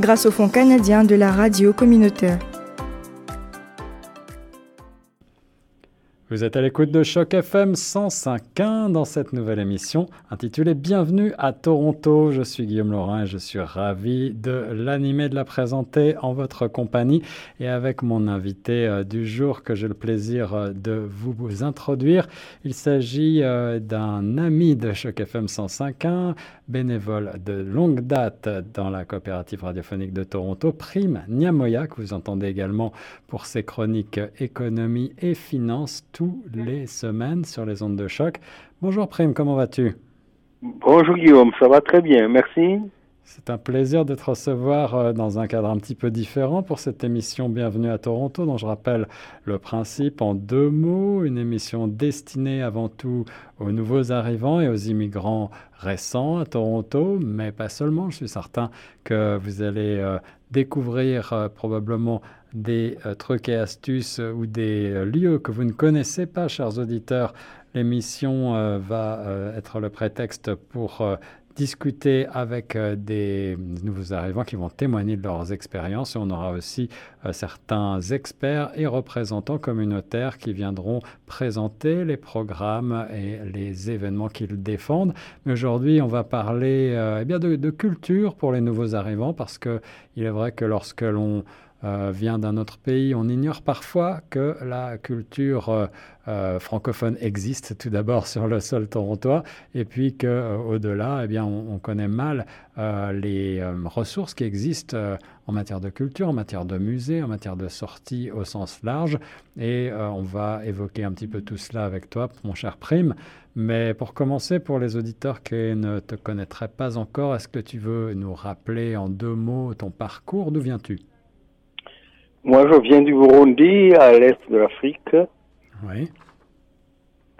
grâce au Fonds canadien de la radio communautaire. Vous êtes à l'écoute de Choc FM 105.1 dans cette nouvelle émission intitulée Bienvenue à Toronto. Je suis Guillaume Laurin et je suis ravi de l'animer, de la présenter en votre compagnie et avec mon invité euh, du jour que j'ai le plaisir euh, de vous introduire. Il s'agit euh, d'un ami de Choc FM 105.1, bénévole de longue date dans la coopérative radiophonique de Toronto, Prime Niamoya, que vous entendez également pour ses chroniques économie et finances tous les semaines sur les ondes de choc. Bonjour Prime, comment vas-tu? Bonjour Guillaume, ça va très bien, merci. C'est un plaisir de te recevoir euh, dans un cadre un petit peu différent pour cette émission Bienvenue à Toronto, dont je rappelle le principe en deux mots, une émission destinée avant tout aux nouveaux arrivants et aux immigrants récents à Toronto, mais pas seulement. Je suis certain que vous allez euh, découvrir euh, probablement des euh, trucs et astuces ou des euh, lieux que vous ne connaissez pas, chers auditeurs, l'émission euh, va être le prétexte pour discuter avec des nouveaux arrivants qui vont témoigner de leurs expériences on aura aussi certains experts et représentants communautaires qui viendront présenter les programmes et les événements qu'ils défendent. Mais aujourd'hui, on va parler eh bien de, de, culture pour les nouveaux arrivants parce qu'il est vrai que lorsque l'on euh, vient d'un autre pays, on ignore parfois que la culture euh, euh, francophone existe tout d'abord sur le sol torontois et puis qu'au-delà, eh bien, on, on, connaît mal les ressources qui existent en matière de culture, en matière de musée, en matière de sortie au sens large. Et on va évoquer un petit peu tout cela avec toi, mon cher Prime. Mais pour commencer, pour les auditeurs qui ne te connaîtraient pas encore, est-ce que tu veux nous rappeler en deux mots ton parcours? D'où viens-tu? Moi, je viens du Burundi, à l'est de l'Afrique. Oui.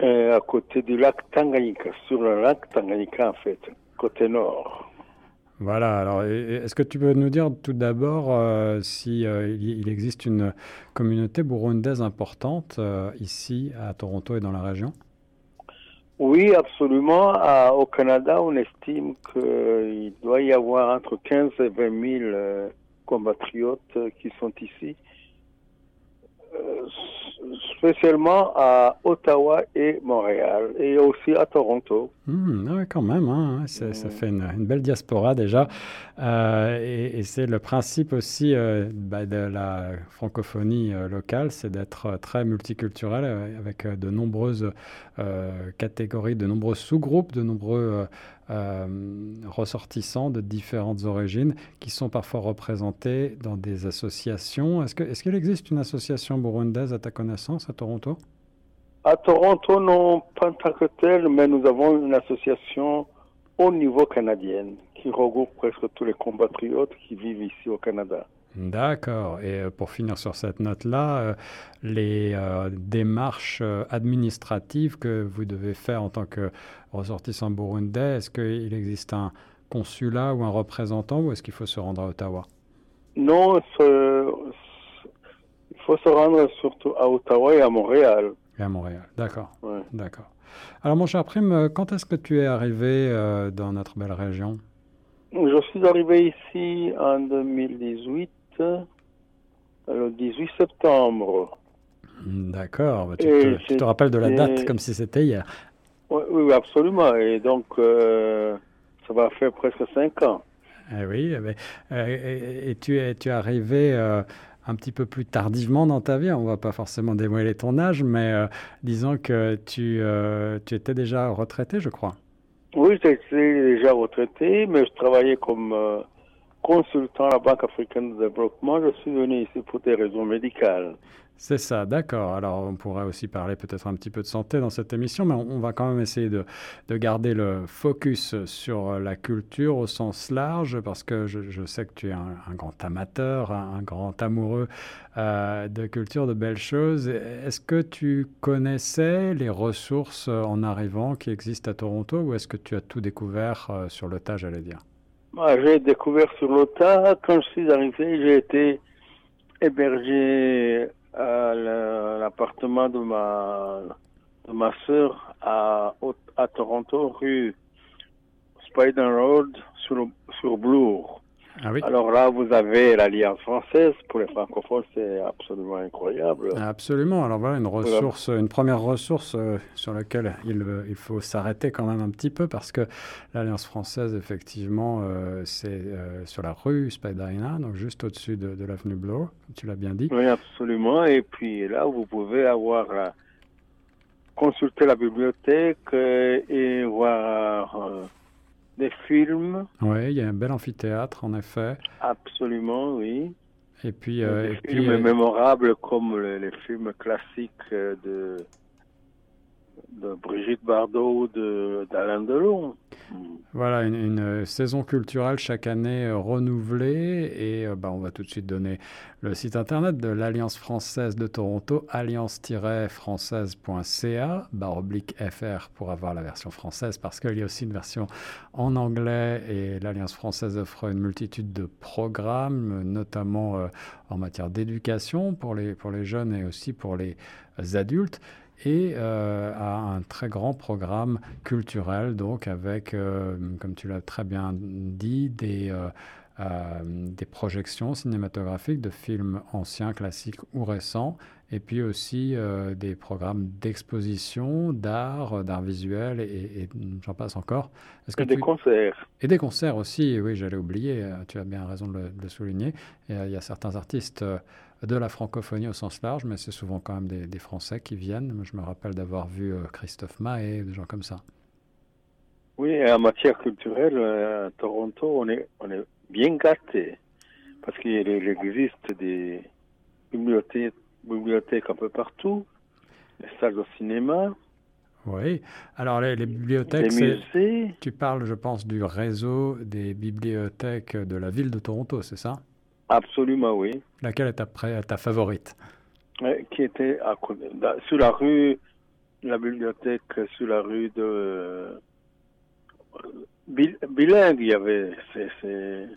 Euh, à côté du lac Tanganyika, sur le lac Tanganyika, en fait, côté nord. Voilà, alors est-ce que tu peux nous dire tout d'abord euh, si euh, il existe une communauté burundaise importante euh, ici à Toronto et dans la région? Oui, absolument. À, au Canada, on estime qu'il doit y avoir entre 15 et 20 000 compatriotes qui sont ici, euh, spécialement à Ottawa et Montréal, et aussi à Toronto. Mmh, ouais, quand même, hein, ça fait une, une, belle diaspora déjà. Euh, et, et c'est le principe aussi euh, bah, de la francophonie euh, locale, c'est d'être très multiculturel avec de nombreuses catégories, de nombreux sous-groupes, de nombreux euh, ressortissants de différentes origines qui sont parfois représentés dans des associations. Est-ce est qu'il existe une association burundaise à ta connaissance à Toronto? À Toronto, non, pas en tant que tel, mais nous avons une association au niveau canadien qui regroupe presque tous les compatriotes qui vivent ici au Canada. D'accord. Et euh, pour finir sur cette note-là, euh, les euh, démarches administratives que vous devez faire en tant que ressortissant burundais, est-ce qu'il existe un consulat ou un représentant ou est-ce qu'il faut se rendre à Ottawa? Non, il faut se rendre surtout à Ottawa et à Montréal. Et à Montréal, d'accord. Ouais. D'accord. Alors mon cher Prime, quand est-ce que tu es arrivé dans notre belle région? Je suis arrivé ici en 2018 le 18 septembre. D'accord, tu, te, tu te rappelles de la date comme si c'était hier. Oui, oui, absolument. Et donc, euh, ça va faire presque cinq ans. Eh oui, mais, euh, et, et, tu es, tu es arrivé euh, un petit peu plus tardivement dans ta vie. On ne va pas forcément dévoiler ton âge, mais disons que tu, tu étais déjà retraité, je crois. Oui, j'étais déjà retraité, mais je travaillais comme consultant à la Banque africaine de développement. Je suis venu ici pour des raisons médicales. C'est ça, d'accord. Alors, on pourrait aussi parler peut-être un petit peu de santé dans cette émission, mais on, va quand même essayer de, garder le focus sur la culture au sens large, parce que je, sais que tu es un, grand amateur, un, grand amoureux euh, de culture, de belles choses. Est-ce que tu connaissais les ressources en arrivant qui existent à Toronto, ou est-ce que tu as tout découvert euh, sur le tas, j'allais dire? J'ai découvert sur le tas. Quand je suis arrivé, j'ai été hébergé l'appartement de ma, de ma soeur à, à Toronto, rue Spider Road, sur, sur Bloor. Ah Alors là, vous avez l'Alliance française. Pour les francophones, c'est absolument incroyable. Absolument. Alors voilà, une ressource, une première ressource euh, sur laquelle il, euh, il faut s'arrêter quand même un petit peu parce que l'Alliance française, effectivement, euh, c'est sur la rue Spadina, donc juste au-dessus de, de l'avenue Bloor, comme tu l'as bien dit. Oui, absolument. Et puis là, vous pouvez avoir consulter la bibliothèque et voir des films. Oui, il y a un bel amphithéâtre, en effet. Absolument, oui. Et puis, euh, des films euh, mémorables comme les, films classiques de, de Brigitte Bardot, d'Alain Delon. Voilà, une, euh, saison culturelle chaque année euh, renouvelée. Et euh, bah, on va tout de suite donner le site internet de l'Alliance française de Toronto, alliance-française.ca, barre oblique FR pour avoir la version française, parce qu'il y a aussi une version en anglais. Et l'Alliance française offre une multitude de programmes, notamment en matière d'éducation pour les, pour les jeunes et aussi pour les adultes et euh, a un très grand programme culturel, donc avec, euh, comme tu l'as très bien dit, des, euh, des projections cinématographiques de films anciens, classiques ou récents, et puis aussi des programmes d'exposition, d'art, d'art visuel, et, j'en passe encore. Et des concerts. Et des concerts aussi, oui, j'allais oublier, tu as bien raison de le, de le souligner. il y a certains artistes de la francophonie au sens large, mais c'est souvent quand même des, Français qui viennent. Je me rappelle d'avoir vu euh, Christophe Maé, des gens comme ça. Oui, en matière culturelle, euh, à Toronto, on est, on est bien gâté parce qu'il existe des bibliothèques, bibliothèques un peu partout, des salles de cinéma. Oui, alors les, bibliothèques, tu parles, je pense, du réseau des bibliothèques de la ville de Toronto, c'est ça? Absolument, oui. Laquelle est ta, ta favorite? Qui était à, sur la rue, la bibliothèque sur la rue de. bilingue, il y avait. C'est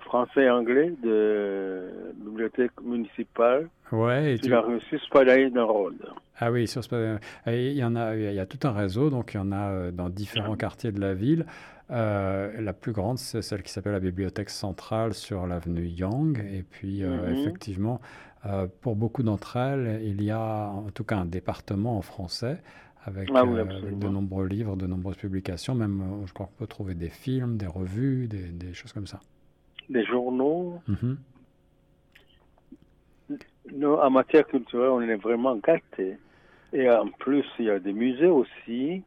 français et anglais de bibliothèque municipale. Ouais, sur la rue Suspadine Road. Ah oui, sur Il y en a, il y a tout un réseau, donc il y en a euh, dans différents quartiers de la ville. Euh, la plus grande, c'est celle qui s'appelle la Bibliothèque centrale sur l'avenue Young. Et puis, euh, mhm. effectivement, euh, pour beaucoup d'entre elles, il y a en tout cas un département en français avec, ah de nombreux livres, de nombreuses publications. Même, je crois qu'on peut trouver des films, des revues, des, choses comme ça. Des journaux. Mhm. en matière culturelle, on est vraiment gâtés. Et en plus, il y a des musées aussi.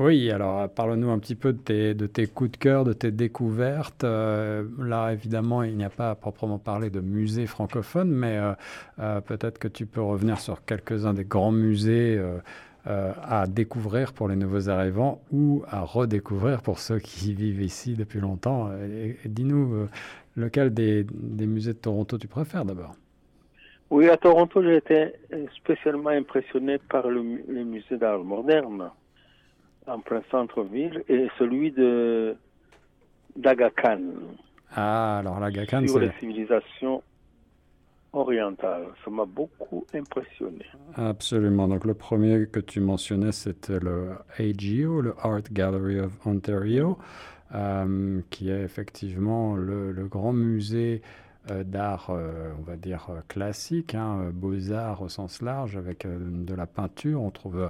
Oui, alors euh, parle-nous un petit peu de tes, coups de cœur, de tes découvertes. Euh, là, évidemment, il n'y a pas à proprement parler de musée francophone, mais euh, peut-être que tu peux revenir sur quelques-uns des grands musées à découvrir pour les nouveaux arrivants ou à redécouvrir pour ceux qui vivent ici depuis longtemps. Dis-nous, lequel des, musées de Toronto tu préfères d'abord? Oui, à Toronto, j'ai été spécialement impressionné par le musée d'art moderne en plein centre-ville, et celui de d'Aga Khan. Ah, alors l'Aga Khan, c'est... Sur les civilisations orientales. Ça m'a beaucoup impressionné. Absolument. Donc le premier que tu mentionnais, c'était le AGO, le Art Gallery of Ontario, euh, qui est effectivement le, grand musée d'art, euh, on va dire, classique, hein, beaux-arts au sens large, avec de la peinture. On trouve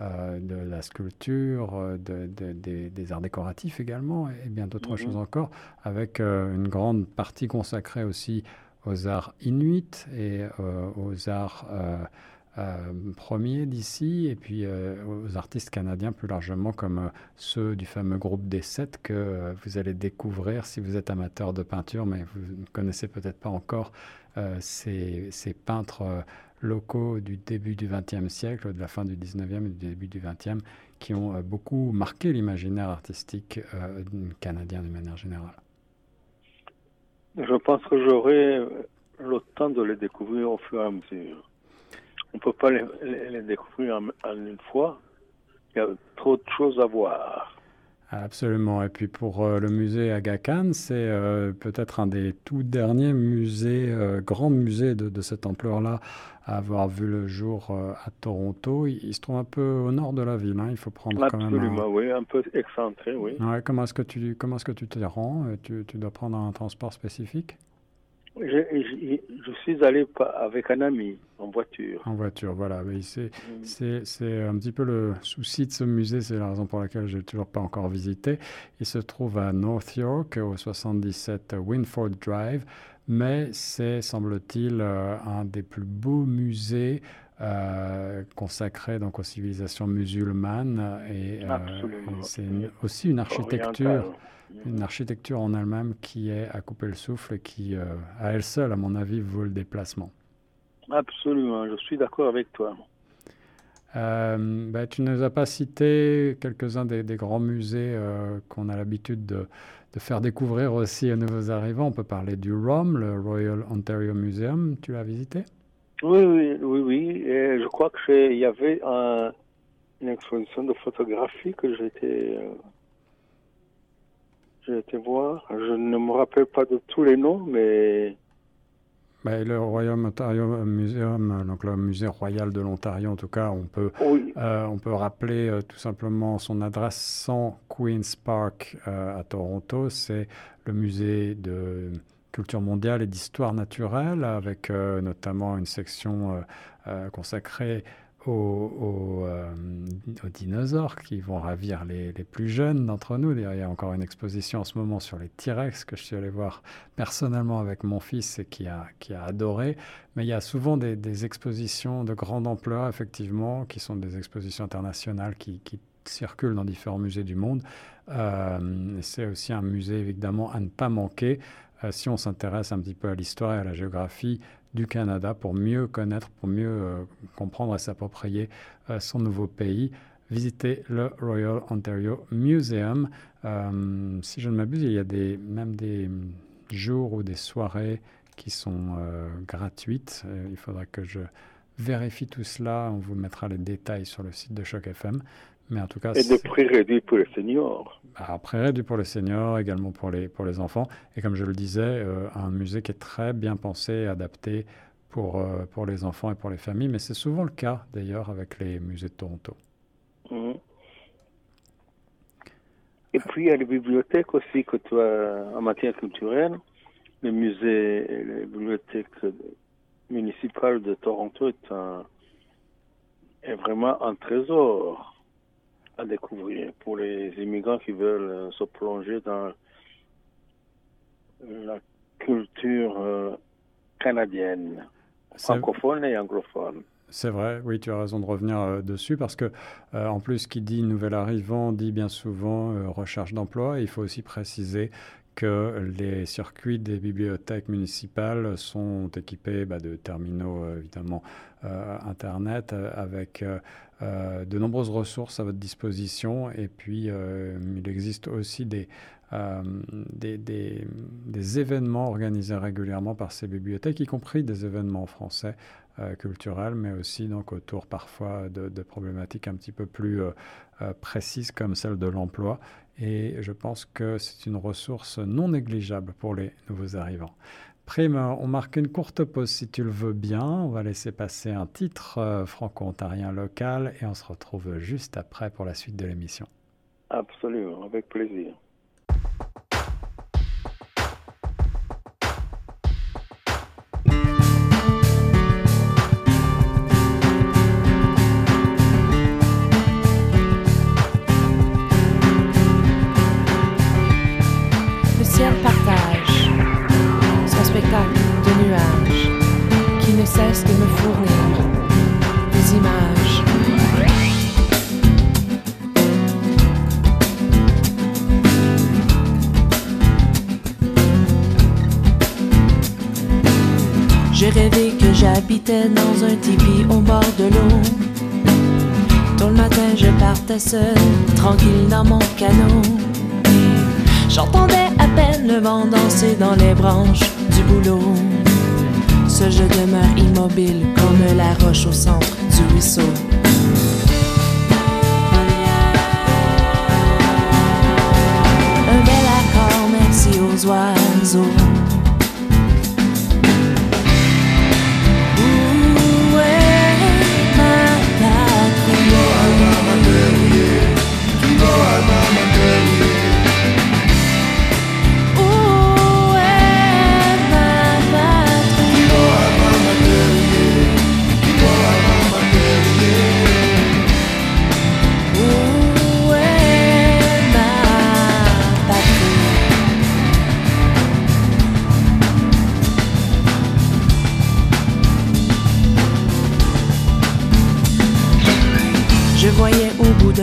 euh, de la sculpture, euh, des arts décoratifs également, et bien d'autres mhm. choses encore, avec euh, une grande partie consacrée aussi aux arts inuits et aux arts premiers d'ici, et puis aux artistes canadiens plus largement, comme ceux du fameux groupe des Sept que vous allez découvrir si vous êtes amateur de peinture, mais vous ne connaissez peut-être pas encore ces, ces, peintres locaux du début du XXe siècle, de la fin du XIXe et du début du XXe, qui ont euh, beaucoup marqué l'imaginaire artistique euh, canadien de manière générale. Je pense que j'aurai le temps de les découvrir au fur et à mesure. On ne peut pas les, les découvrir en, une fois. Il y a trop de choses à voir. Absolument. Et puis pour euh, le musée Aga Khan, c'est euh, peut-être un des tout derniers musées, euh, grands musées de, de cette ampleur-là, à avoir vu le jour à Toronto. Il, se trouve un peu au nord de la ville. Hein. Il faut prendre Absolument, quand même. Un... oui, un peu excentré, oui. Ouais, comment est-ce que tu comment est-ce que tu te rends? Tu, tu dois prendre un transport spécifique? Je, je, suis allé avec un ami en voiture. En voiture, voilà. Mm. C'est un petit peu le souci de ce musée, c'est la raison pour laquelle je n'ai toujours pas encore visité. Il se trouve à North York, au 77 Winford Drive, mais c'est, semble-t-il, euh, un des plus beaux musées euh, consacrés donc aux civilisations musulmanes et, euh, c'est aussi une architecture une architecture en elle-même qui est à couper le souffle et qui, euh, à elle seule, à mon avis, vaut le déplacement. Absolument, je suis d'accord avec toi. Euh, bah, tu ne nous as pas cité quelques-uns des, grands musées euh, qu'on a l'habitude de, faire découvrir aussi aux nouveaux arrivants. On peut parler du ROM, le Royal Ontario Museum. Tu l'as visité? Oui, oui, oui, oui. Et je crois qu'il y avait une exposition de photographie que j'étais j'ai été voir. Je ne me rappelle pas de tous les noms, mais. Ben, le Royal Ontario Museum, donc le musée royal de l'Ontario, en tout cas, on peut, euh, on peut rappeler euh, tout simplement son adresse 100 Queen's Park euh, à Toronto. C'est le musée de culture mondiale et d'histoire naturelle, avec notamment une section consacrée aux, euh, aux, dinosaures qui vont ravir les, plus jeunes d'entre nous. D'ailleurs, il y a encore une exposition en ce moment sur les T-Rex que je suis allé voir personnellement avec mon fils et qui a, qui a adoré. Mais il y a souvent des, expositions de grande ampleur, effectivement, qui sont des expositions internationales qui, qui circulent dans différents musées du monde. Euh, c'est aussi un musée, évidemment, à ne pas manquer euh, si on s'intéresse un petit peu à l'histoire et à la géographie du Canada pour mieux connaître, pour mieux euh, comprendre et s'approprier euh, son nouveau pays. Visiter le Royal Ontario Museum. Euh, si je ne m'abuse, il y a même des jours ou des soirées qui sont gratuites. il faudra que je vérifie tout cela. On vous mettra les détails sur le site de Choc FM. Mais en tout cas, et des prix réduits pour les seniors. Alors, prix réduits pour les seniors, également pour les, pour les enfants. Et comme je le disais, euh, un musée qui est très bien pensé et adapté pour, euh, pour les enfants et pour les familles. Mais c'est souvent le cas, d'ailleurs, avec les musées de Toronto. Mhm. Et puis, il y a les bibliothèques aussi que tu as en matière culturelle. Le musée, les bibliothèques municipales de Toronto est, un, est vraiment un trésor à découvrir pour les immigrants qui veulent euh, se plonger dans la culture euh, canadienne, francophone et anglophone. C'est vrai, oui, tu as raison de revenir euh, dessus parce que, en plus, qui dit nouvel arrivant dit bien souvent recherche d'emploi. Il faut aussi préciser que les circuits des bibliothèques municipales sont équipés bah, de terminaux, évidemment, Internet avec euh, de nombreuses ressources à votre disposition et puis euh, il existe aussi euh, des, des, événements organisés régulièrement par ces bibliothèques, y compris des événements français culturels, mais aussi donc autour parfois de problématiques un petit peu plus précises comme celle de l'emploi. Et je pense que c'est une ressource non négligeable pour les nouveaux arrivants. Prime, on marque une courte pause si tu le veux bien. On va laisser passer un titre euh, franco-ontarien local et on se retrouve juste après pour la suite de l'émission. Absolument, avec plaisir. de nuages qui ne cessent de me fournir des images. J'ai rêvé que j'habitais dans un tipi au bord de l'eau. Tôt le matin, je partais seul, tranquille dans mon canot. J'entendais le vent danser dans les branches du boulot. Seul je demeure immobile comme la roche au centre du ruisseau. Un bel accord, merci aux oiseaux.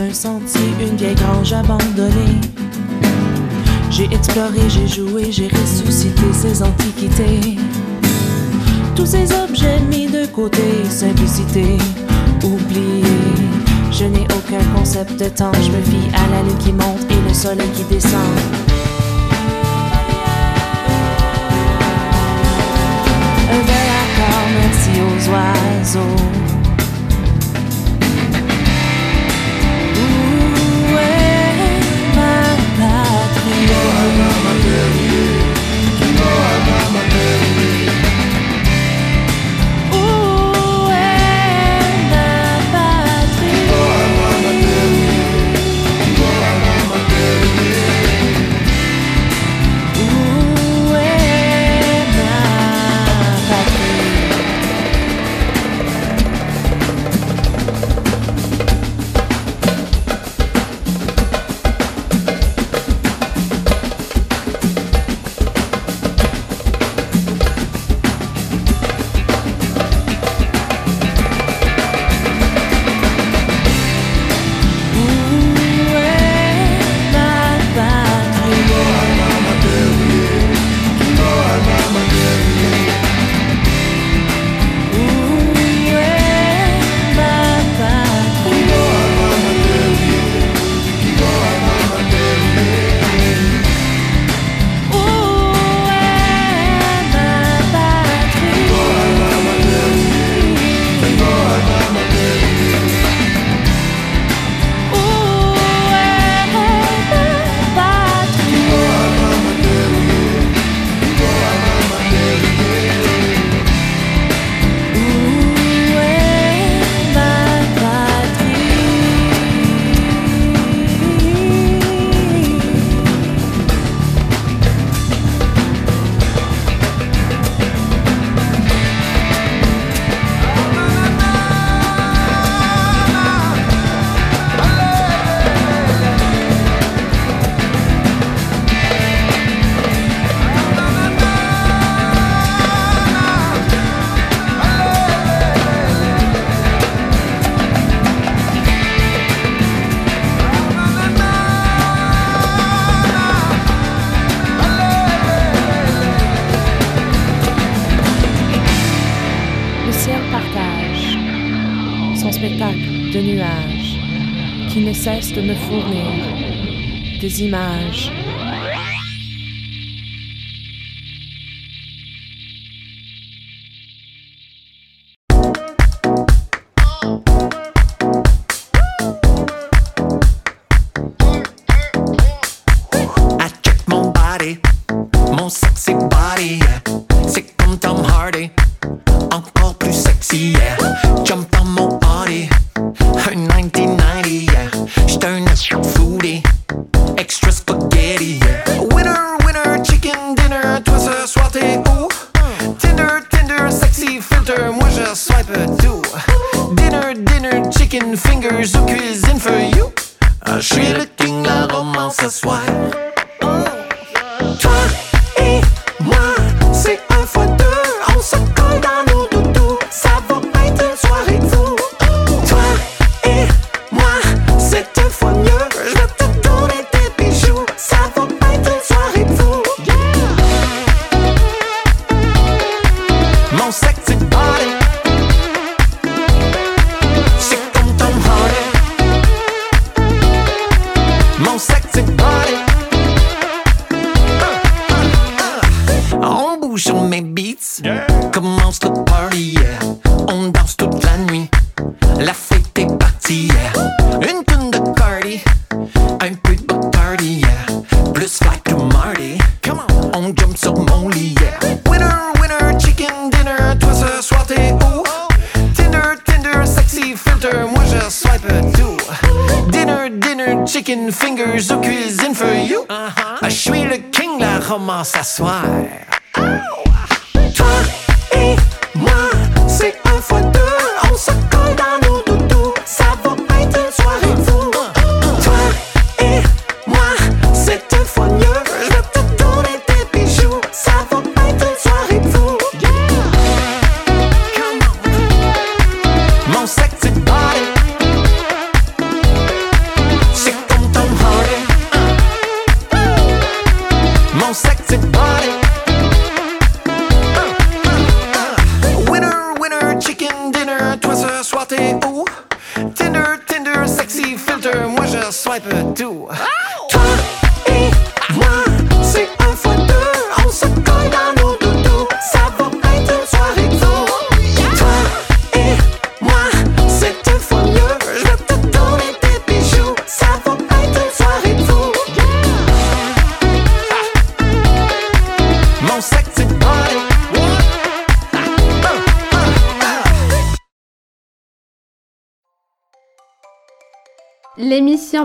D'un sentier, une vieille grange abandonnée. J'ai exploré, j'ai joué, j'ai ressuscité ces antiquités. Tous ces objets mis de côté, simplicité, oubliés. Je n'ai aucun concept de temps, je me fie à la lune qui monte et le soleil qui descend. Un bel accord, merci aux oiseaux. Des images.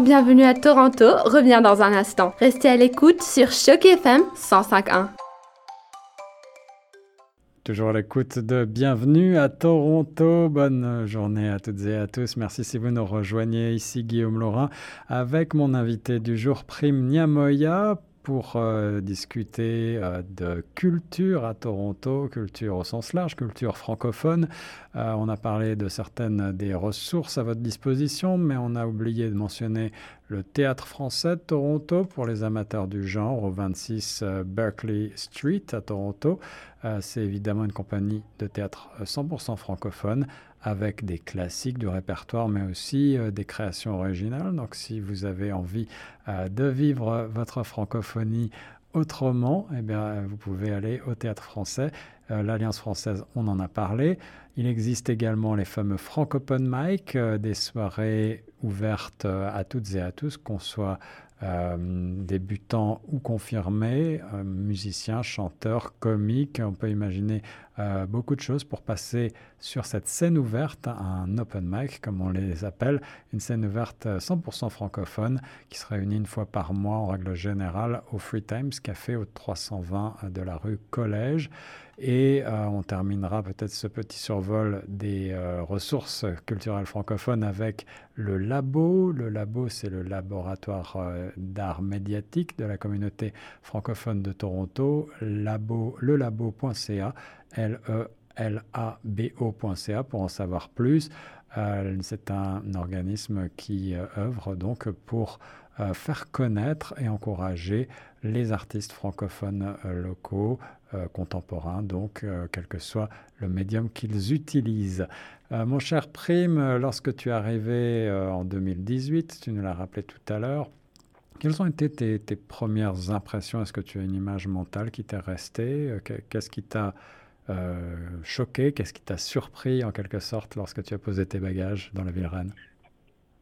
Bienvenue à Toronto revient dans un instant. Restez à l'écoute sur Choc FM 105.1. Toujours à l'écoute de Bienvenue à Toronto. Bonne journée à toutes et à tous. Merci si vous nous rejoignez ici, Guillaume Laurin, avec mon invité du jour, Prime Niamoya, pour euh, discuter euh, de culture à Toronto, culture au sens large, culture francophone. Euh, on a parlé de certaines des ressources à votre disposition, mais on a oublié de mentionner le Théâtre français de Toronto pour les amateurs du genre au 26 euh, Berkeley Street à Toronto. C'est évidemment une compagnie de théâtre euh, 100% francophone avec des classiques du répertoire, mais aussi euh, des créations originales. Donc si vous avez envie euh, de vivre votre francophonie autrement, eh bien, vous pouvez aller au théâtre français. Euh, L'Alliance française, on en a parlé. Il existe également les fameux Francophone Mic, des soirées ouvertes à toutes et à tous, qu'on soit euh, débutants ou confirmés, euh, musiciens, chanteurs, comiques. On peut imaginer euh, beaucoup de choses pour passer sur cette scène ouverte, un open mic comme on les appelle, une scène ouverte euh, 100% francophone qui se réunit une fois par mois en règle générale au Free Times Café au 320 de la rue Collège. Et euh, on terminera peut-être ce petit survol des euh, ressources culturelles francophones avec le Labo. Le Labo, c'est le laboratoire euh, d'art médiatique de la communauté francophone de Toronto. Labo, lelabo.ca, L-E-L-A-B-O.ca pour en savoir plus. C'est un organisme qui œuvre donc pour faire connaître et encourager les artistes francophones locaux, euh, contemporains, donc euh, quel que soit le médium qu'ils utilisent. Euh, mon cher Prime, lorsque tu es arrivé euh, en 2018, tu nous l'as rappelé tout à l'heure, quelles ont été tes, tes premières impressions? Est-ce que tu as une image mentale qui t'est restée? Que- Qu'est-ce qui t'a choqué? Qu'est-ce qui t'a surpris en quelque sorte lorsque tu as posé tes bagages dans la ville reine?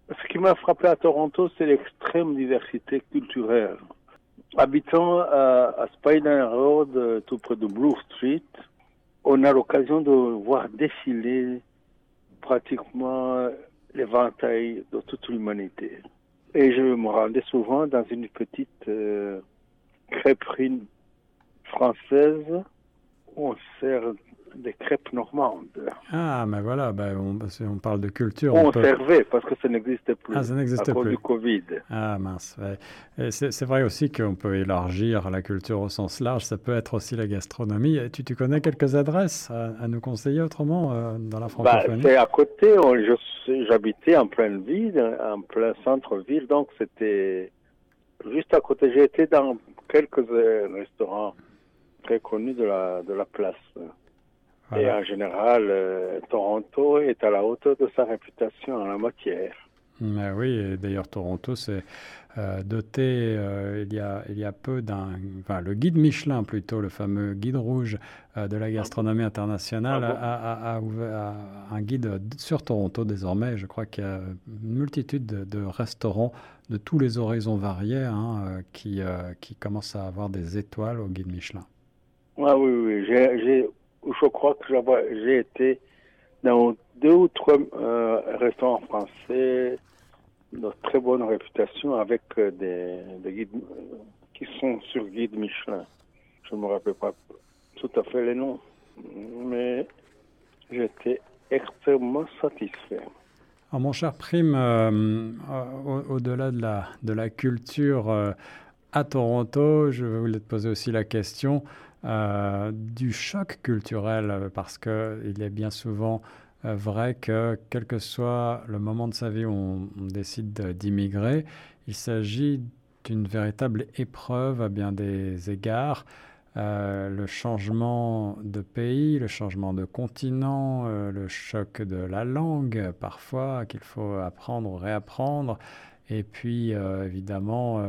Ce qui m'a frappé à Toronto, c'est l'extrême diversité culturelle. Habitant à, à Spider Road, euh, tout près de Blue Street, on a l'occasion de voir défiler pratiquement l'éventail de toute l'humanité. Et je me rendais souvent dans une petite euh, crêperie française où on sert des crêpes normandes. Ah, mais voilà, ben, on, si on parle de culture. On, on peut- servait parce que ça n'existait plus Ah, ça n'existe à cause plus. du Covid. Ah mince, ouais. C'est vrai aussi qu'on peut élargir la culture au sens large, ça peut être aussi la gastronomie. Et Tu, tu connais quelques adresses à, à nous conseiller autrement euh, dans la Bah, francophonie? c'est à côté, j'habitais en pleine ville, en plein centre-ville, donc c'était juste à côté. J'ai été dans quelques euh, restaurants très connus de la, de la place. Et en général, euh, Toronto est à la hauteur de sa réputation en la matière. Mais oui, et d'ailleurs Toronto s'est euh, doté euh, il, y a, il y a peu d'un... Enfin, le guide Michelin plutôt, le fameux guide rouge euh, de la gastronomie internationale, Ah bon a, a- a ouvert un guide sur Toronto désormais. Je crois qu'il y a une multitude de, de restaurants de tous les horizons variés hein, qui, qui commencent à avoir des étoiles au guide Michelin. Ah oui, oui, j'ai- je crois que j'ai été dans deux ou trois euh, restaurants français de très bonne réputation avec euh, des, des guides euh, qui sont sur guide Michelin. Je ne me rappelle pas tout à fait les noms, mais j'étais extrêmement satisfait. Alors, mon cher Prime, au- au-delà de la, culture à Toronto, je voulais te poser aussi la question euh, du choc culturel, euh, parce qu'il est bien souvent euh, vrai que, quel que soit le moment de sa vie où on, décide de- d'immigrer, il s'agit d'une véritable épreuve à bien des égards. Le changement de pays, le changement de continent, le choc de la langue parfois qu'il faut apprendre réapprendre, et puis évidemment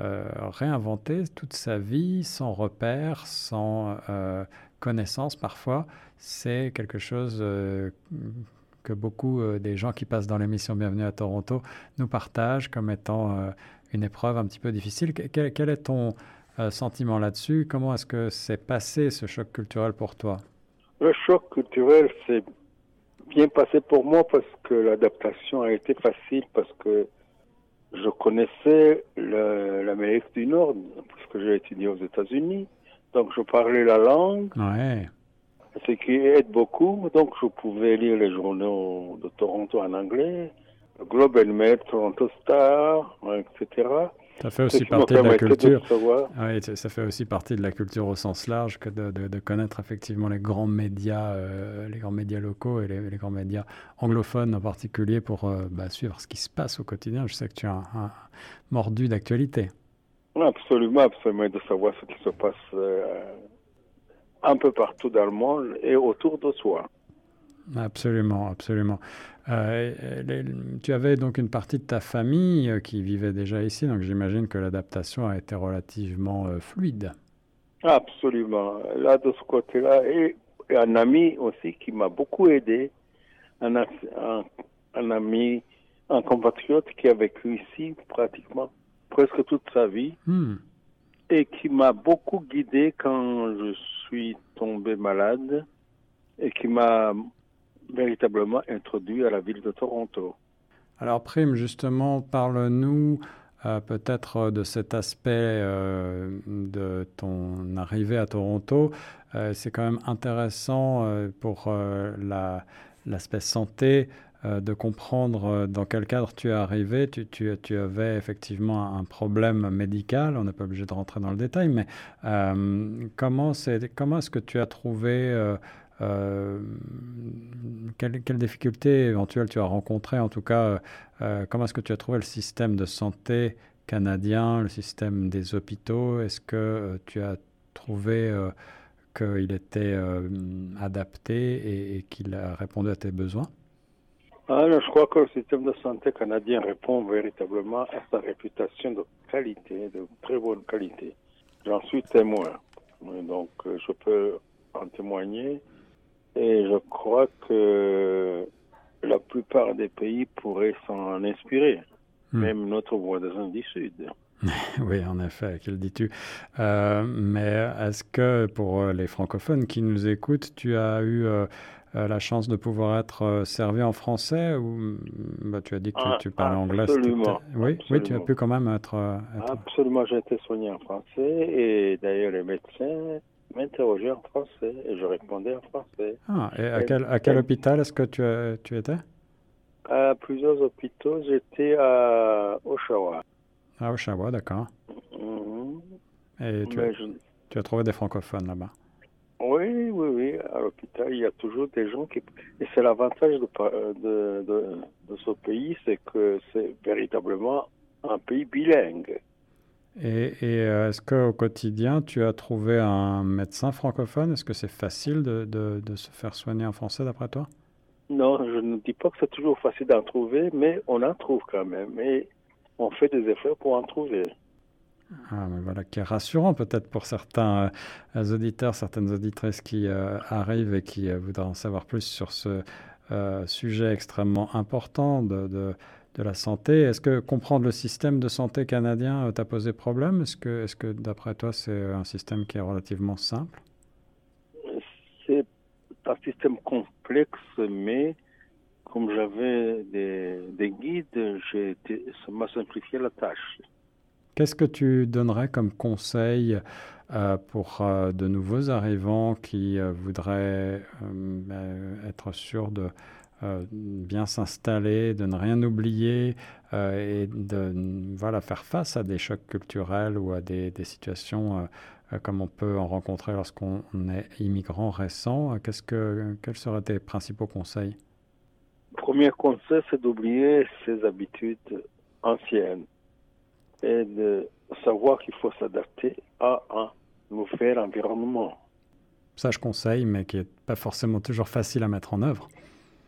euh, réinventer toute sa vie sans repère, sans euh, connaissance parfois, c'est quelque chose euh, que beaucoup des gens qui passent dans l'émission Bienvenue à Toronto nous partagent comme étant une épreuve un petit peu difficile. Que- Quel, est ton sentiment là-dessus? Comment est-ce que c'est passé ce choc culturel pour toi? Le choc culturel s'est bien passé pour moi parce que l'adaptation a été facile, parce que je connaissais l'Amérique du Nord, parce que j'ai étudié aux États-Unis. Donc je parlais la langue, Ouais. ce qui aide beaucoup. Donc je pouvais lire les journaux de Toronto en anglais, le Globe and Mail, Toronto Star, etc. Ça fait aussi partie de la culture. de. Oui, ça fait aussi partie de la culture au sens large que de, de- de connaître effectivement les grands médias, euh, les grands médias locaux et les, les grands médias anglophones en particulier pour euh, bah, suivre ce qui se passe au quotidien. Je sais que tu es un, un mordu d'actualité. Absolument, absolument, de savoir ce qui se passe euh, un peu partout dans le monde et autour de soi. Absolument, absolument. Euh, les- tu avais donc une partie de ta famille euh, qui vivait déjà ici, donc j'imagine que l'adaptation a été relativement euh, fluide. Absolument. Là, de ce côté-là, et, et un ami aussi qui m'a beaucoup aidé, un, as- un, un ami, un compatriote qui a vécu ici pratiquement presque toute sa vie Hmm. et qui m'a beaucoup guidé quand je suis tombé malade et qui m'a véritablement introduit à la ville de Toronto. Alors, Prime, justement, parle-nous euh, peut-être euh, de cet aspect euh, de ton arrivée à Toronto. C'est quand même intéressant pour la- l'aspect santé de comprendre dans quel cadre tu es arrivé. Tu, avais effectivement un problème médical, on n'est pas obligé de rentrer dans le détail, mais comment, c'est- comment est-ce que tu as trouvé... euh, quelles, difficultés éventuelles tu as rencontrées En tout cas, euh, euh, comment est-ce que tu as trouvé le système de santé canadien, le système des hôpitaux? Est-ce que tu as trouvé qu'il était adapté et, et qu'il a répondu à tes besoins? Alors, je crois que le système de santé canadien répond véritablement à sa réputation de qualité, de très bonne qualité. J'en suis témoin. Donc, je peux en témoigner. Et je crois que la plupart des pays pourraient s'en inspirer, Hmm. même notre voisin du Sud. Oui, en effet, qu'il dis-tu? Euh, Mais est-ce que pour euh, les francophones qui nous écoutent, tu as eu euh, la chance de pouvoir être servi en français ou mm, bah, tu as dit que tu, Ah, tu parlais anglais c'était- absolument, Oui, oui, tu as pu quand même être. être- Absolument, j'ai été soigné en français et d'ailleurs les médecins m'interrogeaient en français et je répondais en français. Ah, et à quel, à quel hôpital est-ce que tu, tu étais? À plusieurs hôpitaux, j'étais à Oshawa. À Oshawa, d'accord. Mhm. Et tu, as, je- tu as trouvé des francophones là-bas? Oui, oui, oui. À l'hôpital, il y a toujours des gens qui. Et c'est l'avantage de, pa- de, de, de ce pays, c'est que c'est véritablement un pays bilingue. Et, et, euh, est-ce qu'au quotidien, tu as trouvé un médecin francophone? Est-ce que c'est facile de, de- de se faire soigner en français d'après toi? Non, je ne dis pas que c'est toujours facile d'en trouver, mais on en trouve quand même. Et on fait des efforts pour en trouver. Ah, mais voilà, qui est rassurant peut-être pour certains euh, auditeurs, certaines auditrices qui euh, arrivent et qui euh, voudraient en savoir plus sur ce sujet extrêmement important de, de, de la santé. Est-ce que comprendre le système de santé canadien t'a posé problème? Est-ce que, est que d'après toi, c'est un système qui est relativement simple? C'est un système complexe, mais comme j'avais des, des guides, ça m'a simplifié la tâche. Qu'est-ce que tu donnerais comme conseil euh, pour euh, de nouveaux arrivants qui euh, voudraient ben, être sûrs de bien s'installer, de ne rien oublier et de voilà, faire face à des chocs culturels ou à des, des situations comme on peut en rencontrer lorsqu'on est immigrant récent Qu'est-ce que, Quels seraient tes principaux conseils? Premier conseil, c'est d'oublier ses habitudes anciennes et de savoir qu'il faut s'adapter à un nouvel environnement. Ça, je conseille, mais qui n'est pas forcément toujours facile à mettre en œuvre.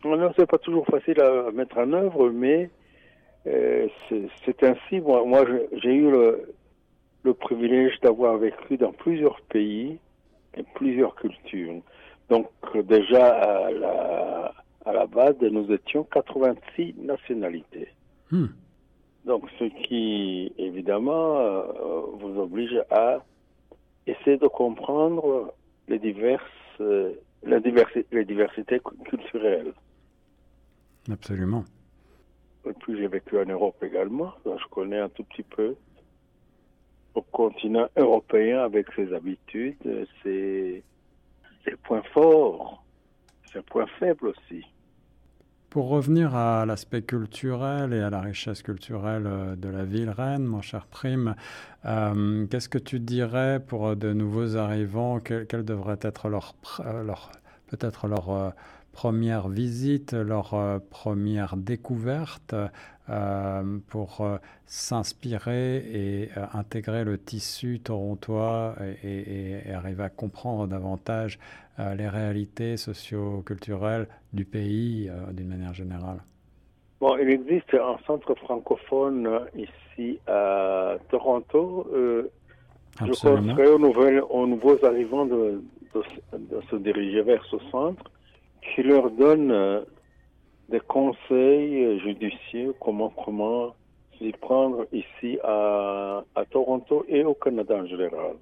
Non, ce n'est pas toujours facile à mettre en œuvre, mais euh, c'est ainsi. Moi, moi j'ai eu le, le privilège d'avoir vécu dans plusieurs pays et plusieurs cultures. Donc, déjà, à la, à la base, nous étions 86 nationalités. Hmm. Donc, ce qui, évidemment, euh, vous oblige à essayer de comprendre les diverses, euh, la les diversités culturelles. Absolument. Et puis, j'ai vécu en Europe également, donc je connais un tout petit peu le continent européen avec ses habitudes, ses, ses points forts, ses points faibles aussi. Pour revenir à l'aspect culturel et à la richesse culturelle euh, de la ville Rennes, mon cher Prime, euh, qu'est-ce que tu dirais pour de nouveaux arrivants? Quelle, devrait être leur, euh, leur peut-être leur première visite, leur première découverte pour s'inspirer et intégrer le tissu torontois et, et, arriver à comprendre davantage euh, les réalités socio-culturelles du pays euh, d'une manière générale Bon, il existe un centre francophone euh, ici à Toronto. je conseillerais aux, nouveaux arrivants de, de, se diriger vers ce centre qui leur donne des conseils judicieux comment comment s'y prendre ici à, à Toronto et au Canada en général.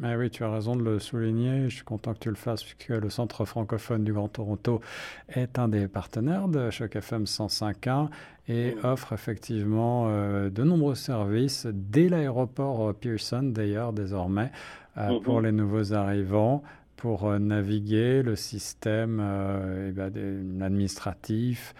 Mais oui, tu as raison de le souligner. Je suis content que tu le fasses puisque le Centre francophone du Grand Toronto est un des partenaires de Choc FM 105.1 et offre effectivement euh, de nombreux services dès l'aéroport Pearson d'ailleurs désormais euh, mm-hmm. pour les nouveaux arrivants pour euh, naviguer le système eh ben, administratif,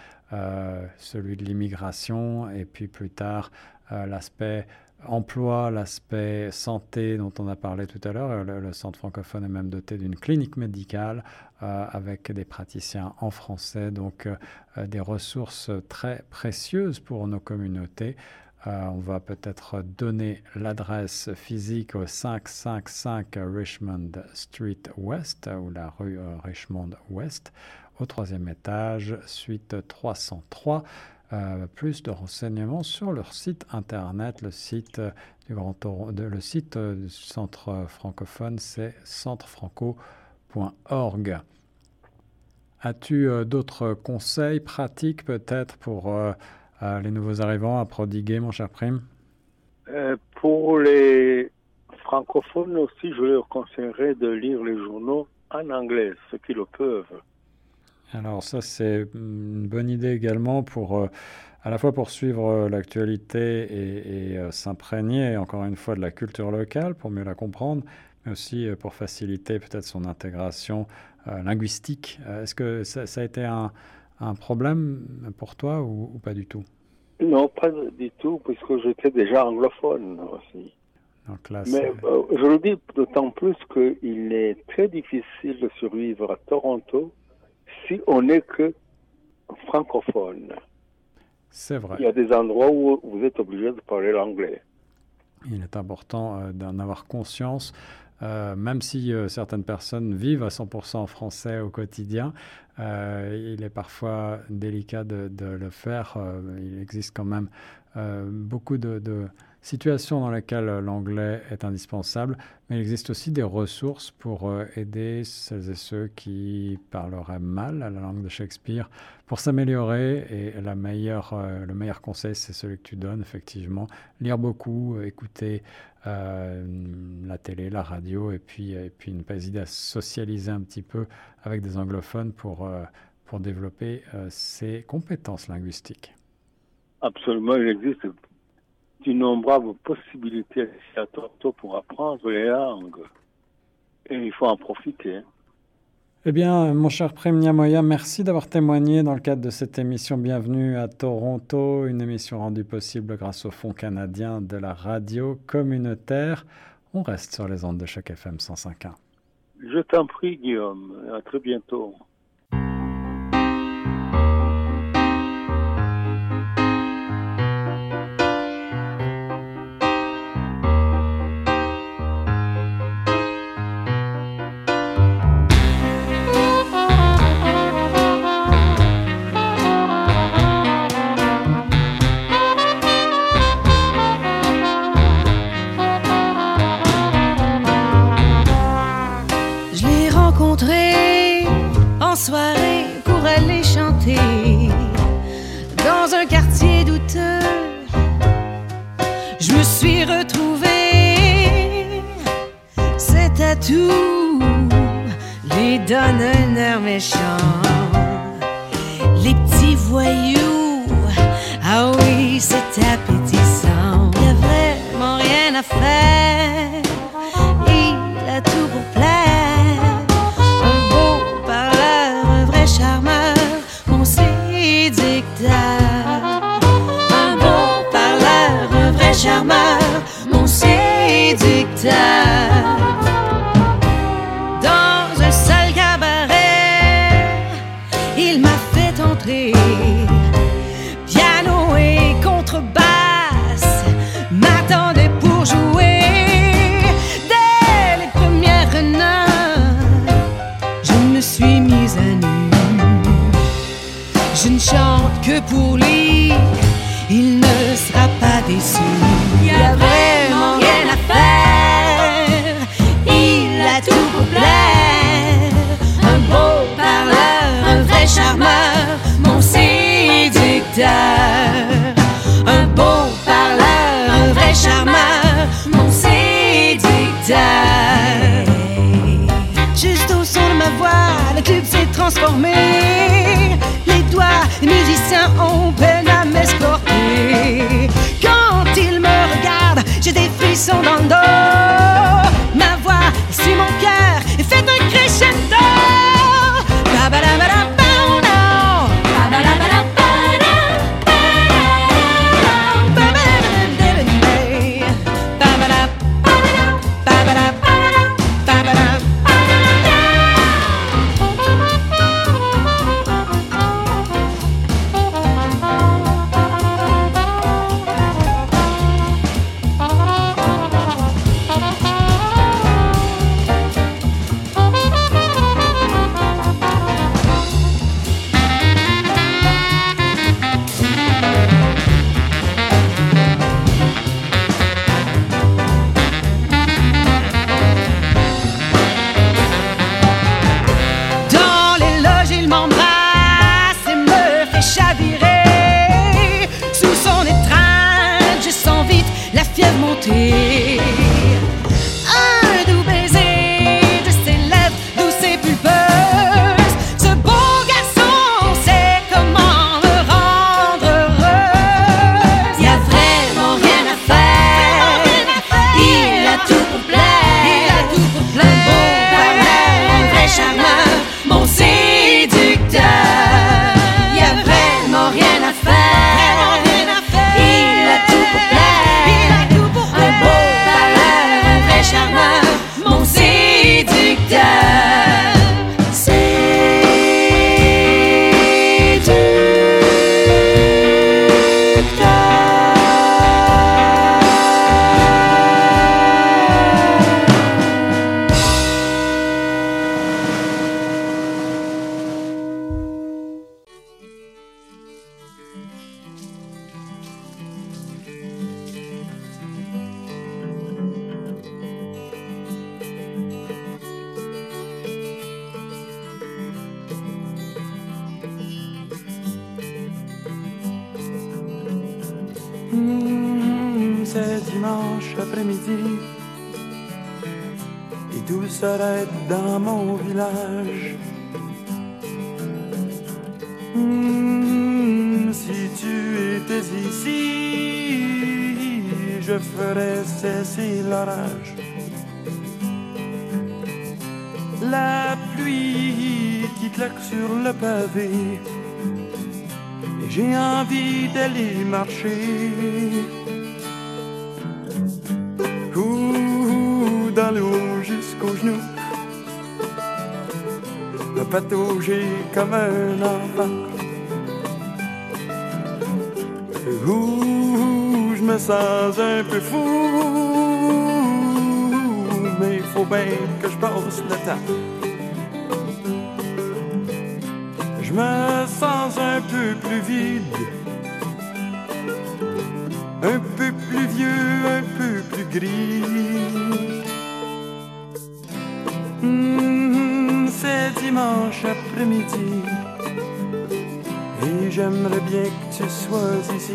celui de l'immigration et puis plus tard l'aspect emploi, l'aspect santé dont on a parlé tout à l'heure. Le, centre francophone est même doté d'une clinique médicale euh, avec des praticiens en français, donc euh, euh, des ressources très précieuses pour nos communautés. On va peut-être donner l'adresse physique au 555 Richmond Street West ou la rue Richmond West au troisième étage, suite 303. Euh, plus de renseignements sur leur site internet, le site du centre francophone, c'est centrefranco.org. As-tu euh, d'autres conseils pratiques peut-être pour euh, les nouveaux arrivants à prodiguer, mon cher Prime Pour les francophones aussi, je leur conseillerais de lire les journaux en anglais, ceux qui le peuvent. Alors ça, c'est une bonne idée également pour euh, à la fois pour suivre euh, l'actualité et, euh, s'imprégner encore une fois de la culture locale pour mieux la comprendre, mais aussi pour faciliter peut-être son intégration linguistique. Est-ce que ça, a été un, problème pour toi ou, pas du tout? Non, pas du tout, puisque j'étais déjà anglophone aussi. Donc là, Mais je le dis d'autant plus qu'il est très difficile de survivre à Toronto si on n'est que francophone. C'est vrai. Il y a des endroits où vous êtes obligé de parler l'anglais. Il est important euh, d'en avoir conscience. Même si certaines personnes vivent à 100% en français au quotidien, il est parfois délicat de, le faire. il existe quand même beaucoup de situation dans laquelle l'anglais est indispensable, mais il existe aussi des ressources pour euh, aider celles et ceux qui parleraient mal à la langue de Shakespeare pour s'améliorer. Et la meilleure, euh, le meilleur conseil, c'est celui que tu donnes, effectivement. Lire beaucoup, écouter euh, la télé, la radio, et puis, et puis ne pas hésiter à socialiser un petit peu avec des anglophones pour, pour développer ses compétences linguistiques. Absolument, il existe d'innombrables possibilités à Toronto pour apprendre les langues. Et il faut en profiter. Eh bien, mon cher Prem Moya, merci d'avoir témoigné dans le cadre de cette émission Bienvenue à Toronto, une émission rendue possible grâce au Fonds canadien de la radio communautaire. On reste sur les ondes de chaque FM 105.1. Je t'en prie, Guillaume. À très bientôt. que pour lui, il ne sera pas déçu. Il y a vraiment rien à faire, il a tout pour plaire. Un beau parleur, un vrai charmeur, mon séducteur. Un beau parleur, un vrai charmeur, mon séducteur. Juste au son de ma voix, le club s'est transformé les musiciens ont peine à m'escorter. Quand ils me regardent, j'ai des frissons dans le dos. Ma voix suit mon cœur. Marcher. Dans l'eau jusqu'aux genoux patauger comme un enfant. Ouh, je me sens un peu fou, mais faut bien que je passe le temps. Je me sens un peu plus vide, un peu plus vieux, un peu plus gris. dimanche après-midi. Et j'aimerais bien que tu sois ici.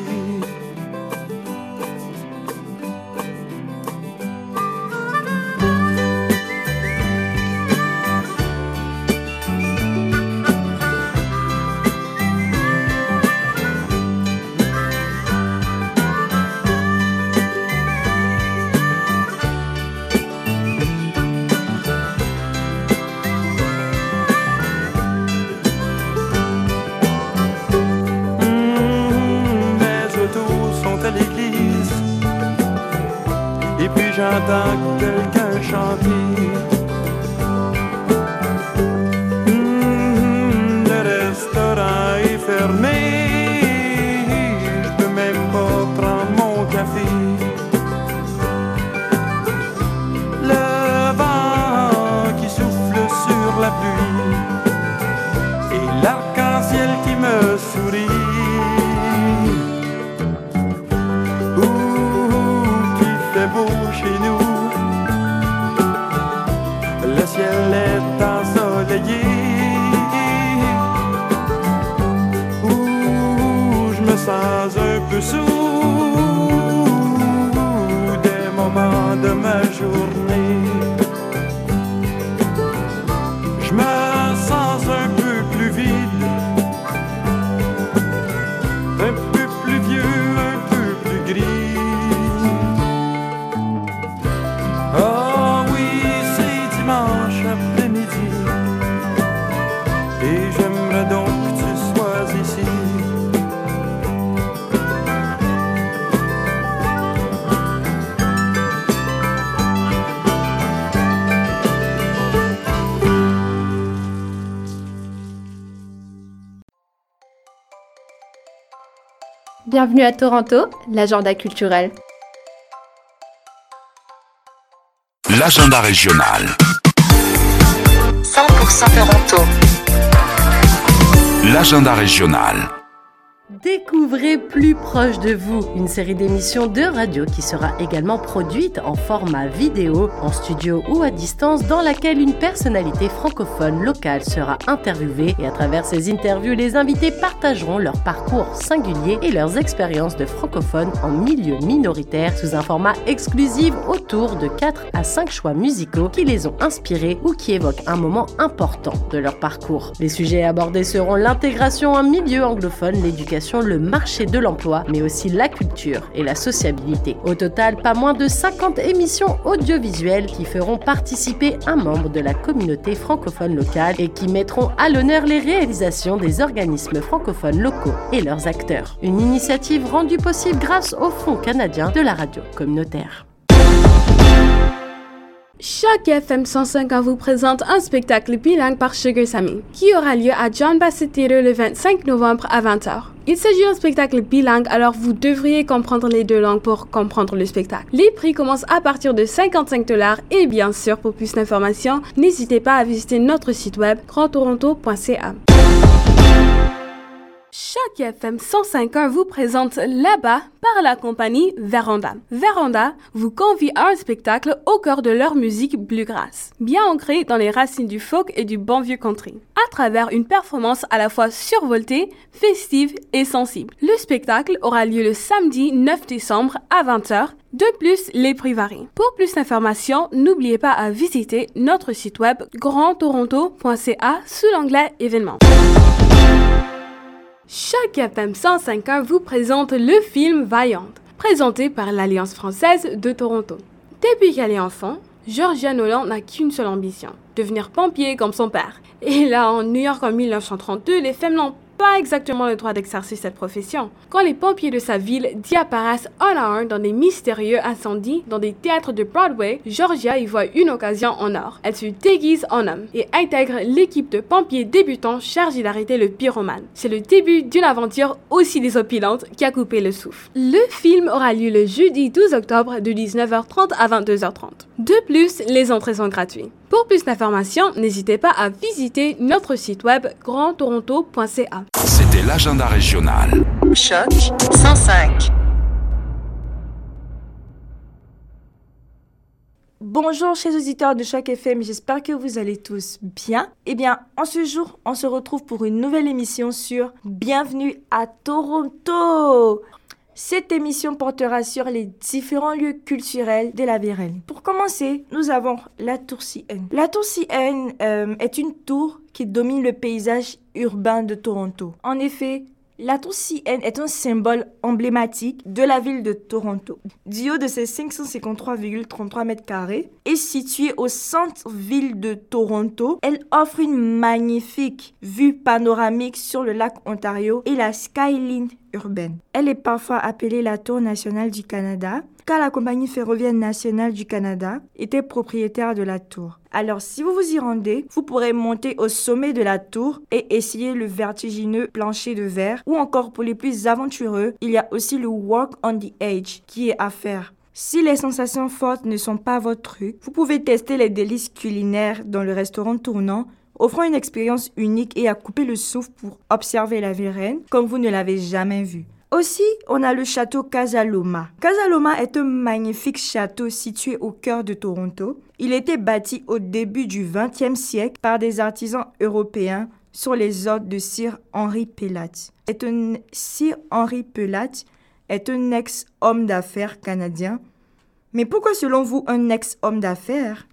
Bienvenue à Toronto, l'agenda culturel. L'agenda régional. 100% Toronto. L'agenda régional. Découvrez Plus proche de vous, une série d'émissions de radio qui sera également produite en format vidéo, en studio ou à distance, dans laquelle une personnalité francophone locale sera interviewée et à travers ces interviews, les invités partageront leur parcours singulier et leurs expériences de francophones en milieu minoritaire sous un format exclusif autour de 4 à 5 choix musicaux qui les ont inspirés ou qui évoquent un moment important de leur parcours. Les sujets abordés seront l'intégration en milieu anglophone, l'éducation le marché de l'emploi, mais aussi la culture et la sociabilité. Au total, pas moins de 50 émissions audiovisuelles qui feront participer un membre de la communauté francophone locale et qui mettront à l'honneur les réalisations des organismes francophones locaux et leurs acteurs. Une initiative rendue possible grâce au Fonds canadien de la radio communautaire. Chaque FM 105 vous présente un spectacle bilingue par Sugar Sammy, qui aura lieu à John Bassett Theatre le 25 novembre à 20h. Il s'agit d'un spectacle bilingue, alors vous devriez comprendre les deux langues pour comprendre le spectacle. Les prix commencent à partir de 55 dollars et bien sûr, pour plus d'informations, n'hésitez pas à visiter notre site web grandtoronto.ca. Chaque FM 105.1 vous présente là-bas par la compagnie Veranda. Veranda vous convie à un spectacle au cœur de leur musique bluegrass, bien ancré dans les racines du folk et du bon vieux country. à travers une performance à la fois survoltée, festive et sensible. Le spectacle aura lieu le samedi 9 décembre à 20h. De plus, les prix varient. Pour plus d'informations, n'oubliez pas à visiter notre site web grandtoronto.ca sous l'onglet événements. Chaque FM 105.1 vous présente le film Vaillante, présenté par l'Alliance française de Toronto. Depuis qu'elle est enfant, Georgia Nolan n'a qu'une seule ambition, devenir pompier comme son père. Et là, en New York en 1932, les femmes n'ont pas exactement le droit d'exercer cette profession. Quand les pompiers de sa ville diapparaissent un à un dans des mystérieux incendies dans des théâtres de Broadway, Georgia y voit une occasion en or. Elle se déguise en homme et intègre l'équipe de pompiers débutants chargés d'arrêter le pyromane. C'est le début d'une aventure aussi désopilante qui a coupé le souffle. Le film aura lieu le jeudi 12 octobre de 19h30 à 22h30. De plus, les entrées sont gratuites. Pour plus d'informations, n'hésitez pas à visiter notre site web grandtoronto.ca. C'était l'agenda régional. Choc 105. Bonjour chers auditeurs de Choc FM, j'espère que vous allez tous bien. Eh bien, en ce jour, on se retrouve pour une nouvelle émission sur Bienvenue à Toronto. Cette émission portera sur les différents lieux culturels de la Virelle. Pour commencer, nous avons la Tour CN. La Tour CN euh, est une tour qui domine le paysage urbain de Toronto. En effet, la tour CN est un symbole emblématique de la ville de Toronto. Du haut de ses 553,33 mètres carrés et située au centre-ville de Toronto, elle offre une magnifique vue panoramique sur le lac Ontario et la skyline urbaine. Elle est parfois appelée la tour nationale du Canada car la compagnie ferroviaire nationale du Canada était propriétaire de la tour. Alors si vous vous y rendez, vous pourrez monter au sommet de la tour et essayer le vertigineux plancher de verre ou encore pour les plus aventureux, il y a aussi le Walk on the Edge qui est à faire. Si les sensations fortes ne sont pas votre truc, vous pouvez tester les délices culinaires dans le restaurant tournant offrant une expérience unique et à couper le souffle pour observer la Virène comme vous ne l'avez jamais vue. Aussi, on a le château Casaloma. Casaloma est un magnifique château situé au cœur de Toronto. Il était bâti au début du XXe siècle par des artisans européens sur les ordres de Sir Henry Pelat. Est un Sir Henry Pelat est un ex-homme d'affaires canadien. Mais pourquoi selon vous un ex-homme d'affaires?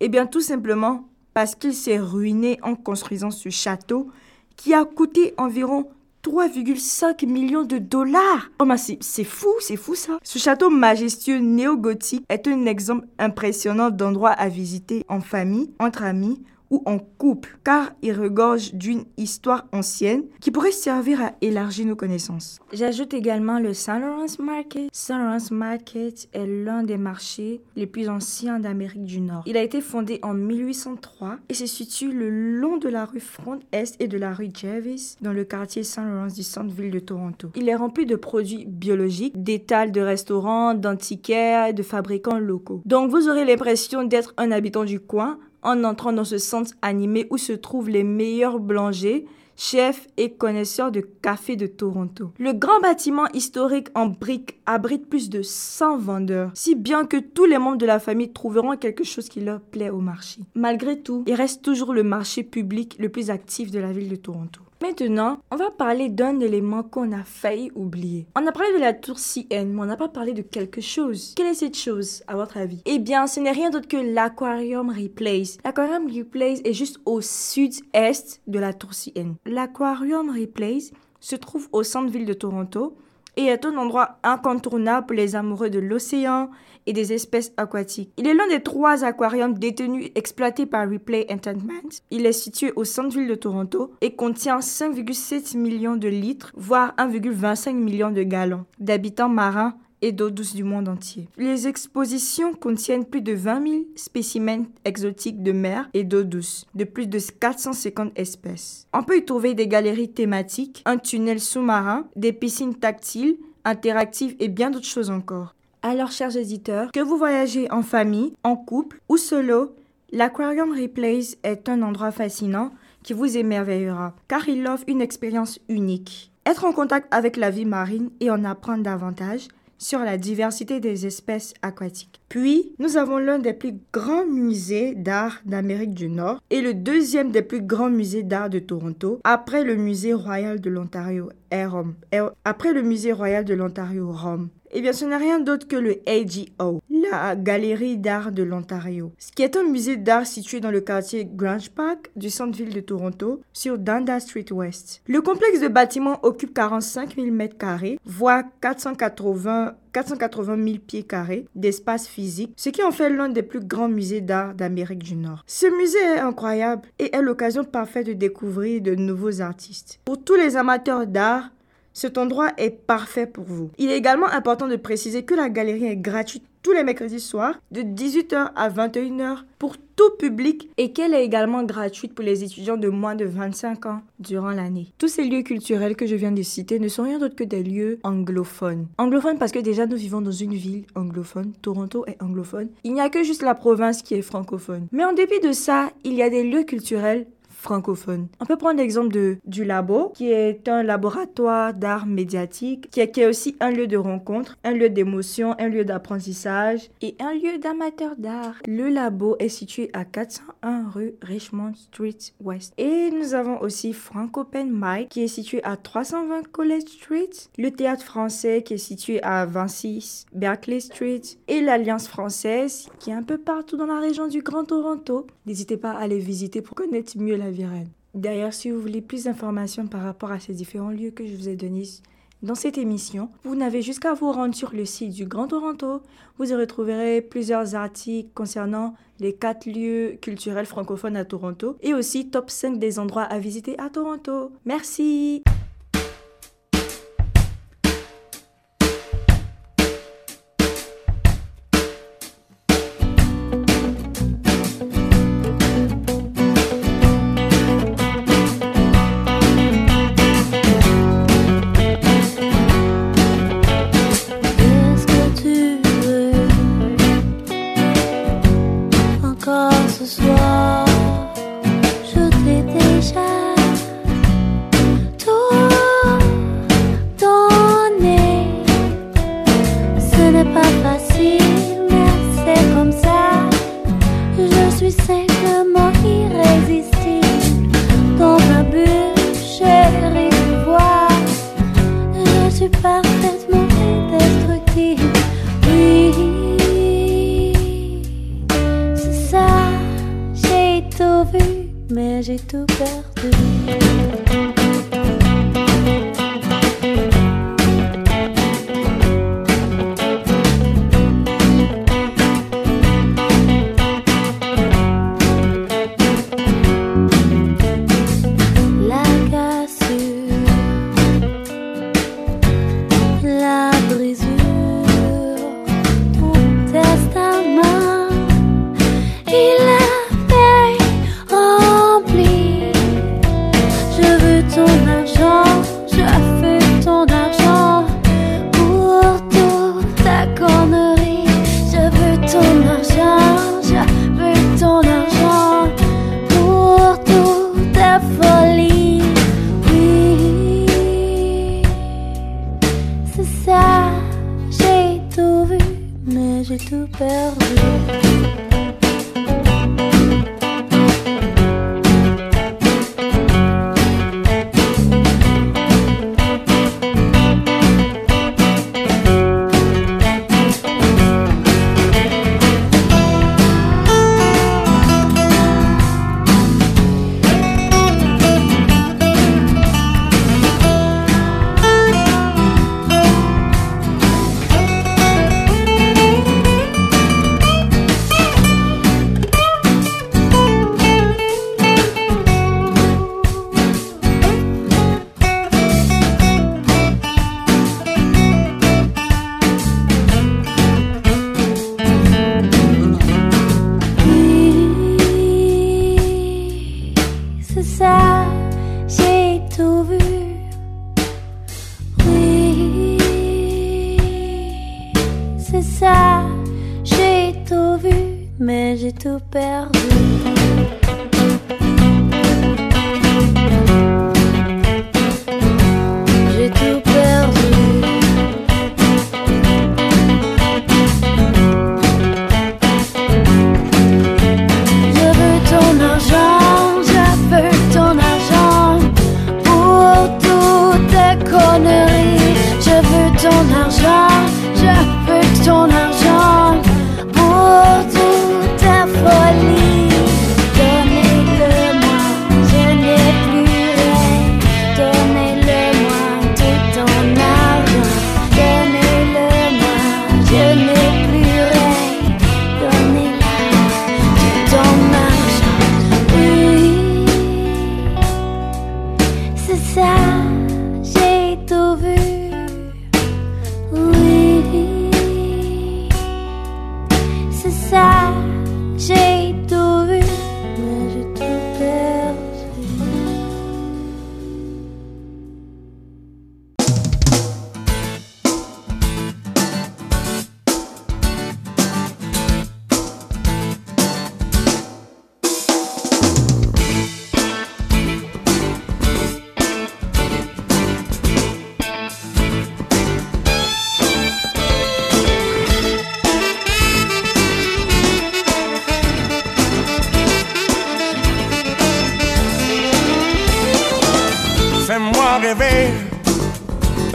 Eh bien tout simplement parce qu'il s'est ruiné en construisant ce château qui a coûté environ 3,5 millions de dollars. Oh, mais c'est fou, c'est fou ça. Ce château majestueux néo-gothique est un exemple impressionnant d'endroit à visiter en famille, entre amis ou en couple, car il regorge d'une histoire ancienne qui pourrait servir à élargir nos connaissances. J'ajoute également le Saint Lawrence Market. Saint Lawrence Market est l'un des marchés les plus anciens d'Amérique du Nord. Il a été fondé en 1803 et se situe le long de la rue Front Est et de la rue Jervis dans le quartier Saint Lawrence du centre-ville de Toronto. Il est rempli de produits biologiques, d'étals de restaurants, d'antiquaires et de fabricants locaux. Donc vous aurez l'impression d'être un habitant du coin en entrant dans ce centre animé où se trouvent les meilleurs boulangers, chefs et connaisseurs de café de Toronto. Le grand bâtiment historique en briques abrite plus de 100 vendeurs, si bien que tous les membres de la famille trouveront quelque chose qui leur plaît au marché. Malgré tout, il reste toujours le marché public le plus actif de la ville de Toronto. Maintenant, on va parler d'un élément qu'on a failli oublier. On a parlé de la tour CN, mais on n'a pas parlé de quelque chose. Quelle est cette chose, à votre avis? Eh bien, ce n'est rien d'autre que l'Aquarium Replace. L'Aquarium Replace est juste au sud-est de la tour CN. L'Aquarium Replace se trouve au centre-ville de Toronto et est un endroit incontournable pour les amoureux de l'océan et des espèces aquatiques. Il est l'un des trois aquariums détenus exploités par Replay Entertainment. Il est situé au centre-ville de Toronto et contient 5,7 millions de litres, voire 1,25 million de gallons d'habitants marins et d'eau douce du monde entier. Les expositions contiennent plus de 20 000 spécimens exotiques de mer et d'eau douce, de plus de 450 espèces. On peut y trouver des galeries thématiques, un tunnel sous-marin, des piscines tactiles, interactives et bien d'autres choses encore. Alors, chers éditeurs, que vous voyagez en famille, en couple ou solo, l'Aquarium Replace est un endroit fascinant qui vous émerveillera, car il offre une expérience unique. Être en contact avec la vie marine et en apprendre davantage, sur la diversité des espèces aquatiques. Puis, nous avons l'un des plus grands musées d'art d'Amérique du Nord et le deuxième des plus grands musées d'art de Toronto, après le Musée royal de l'Ontario Rome. Après le Musée royal de l'Ontario Rome. Eh bien, ce n'est rien d'autre que le AGO, la Galerie d'art de l'Ontario, ce qui est un musée d'art situé dans le quartier Grange Park du centre-ville de Toronto, sur Dundas Street West. Le complexe de bâtiments occupe 45 000 m2, voire 480 480 000 pieds carrés d'espace physique, ce qui en fait l'un des plus grands musées d'art d'Amérique du Nord. Ce musée est incroyable et est l'occasion parfaite de découvrir de nouveaux artistes. Pour tous les amateurs d'art, cet endroit est parfait pour vous. Il est également important de préciser que la galerie est gratuite tous les mercredis soirs de 18h à 21h pour tout public et qu'elle est également gratuite pour les étudiants de moins de 25 ans durant l'année. Tous ces lieux culturels que je viens de citer ne sont rien d'autre que des lieux anglophones. Anglophones parce que déjà nous vivons dans une ville anglophone, Toronto est anglophone. Il n'y a que juste la province qui est francophone. Mais en dépit de ça, il y a des lieux culturels On peut prendre l'exemple de, du labo, qui est un laboratoire d'art médiatique, qui est, aussi un lieu de rencontre, un lieu d'émotion, un lieu d'apprentissage et un lieu d'amateurs d'art. Le labo est situé à 401 rue Richmond Street West. Et nous avons aussi Francopen Mike, qui est situé à 320 College Street, le théâtre français, qui est situé à 26 Berkeley Street, et l'Alliance française, qui est un peu partout dans la région du Grand Toronto. N'hésitez pas à les visiter pour connaître mieux la D'ailleurs, si vous voulez plus d'informations par rapport à ces différents lieux que je vous ai donnés dans cette émission, vous n'avez jusqu'à vous rendre sur le site du Grand Toronto. Vous y retrouverez plusieurs articles concernant les quatre lieux culturels francophones à Toronto et aussi top 5 des endroits à visiter à Toronto. Merci.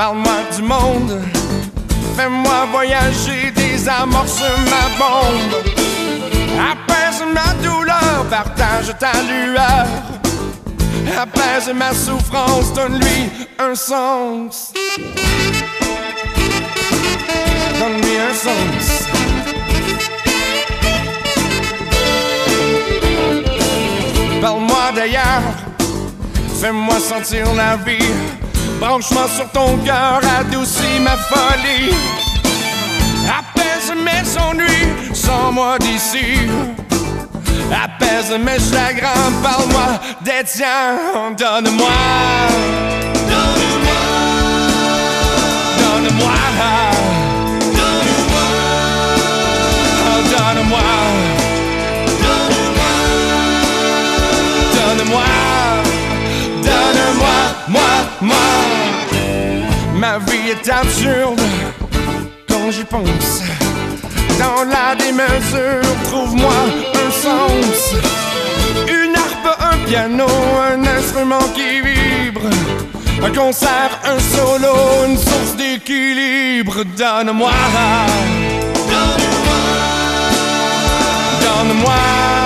Parle-moi du monde. Fais-moi voyager, désamorce ma bombe. Apaise ma douleur, partage ta lueur. Apaise ma souffrance, donne-lui un sens. Donne-lui un sens. Parle-moi d'ailleurs, fais-moi sentir la vie. Branche-moi sur ton cœur, adoucis ma folie. Apaise mes ennuis, sans moi d'ici. Apaise mes chagrins, parle-moi des tiens, donne-moi. Donne-moi. Donne-moi. Donne-moi. Donne-moi. Donne-moi. Donne-moi. Moi, moi. Ma vie est absurde quand j'y pense. Dans la démesure, trouve-moi un sens. Une harpe, un piano, un instrument qui vibre. Un concert, un solo, une source d'équilibre. Donne-moi. Donne-moi. Donne-moi.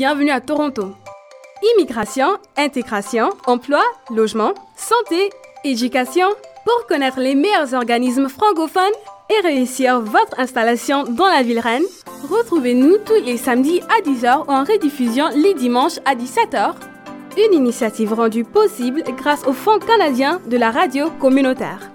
Bienvenue à Toronto. Immigration, intégration, emploi, logement, santé, éducation. Pour connaître les meilleurs organismes francophones et réussir votre installation dans la ville reine, retrouvez-nous tous les samedis à 10h ou en rediffusion les dimanches à 17h. Une initiative rendue possible grâce au Fonds canadien de la radio communautaire.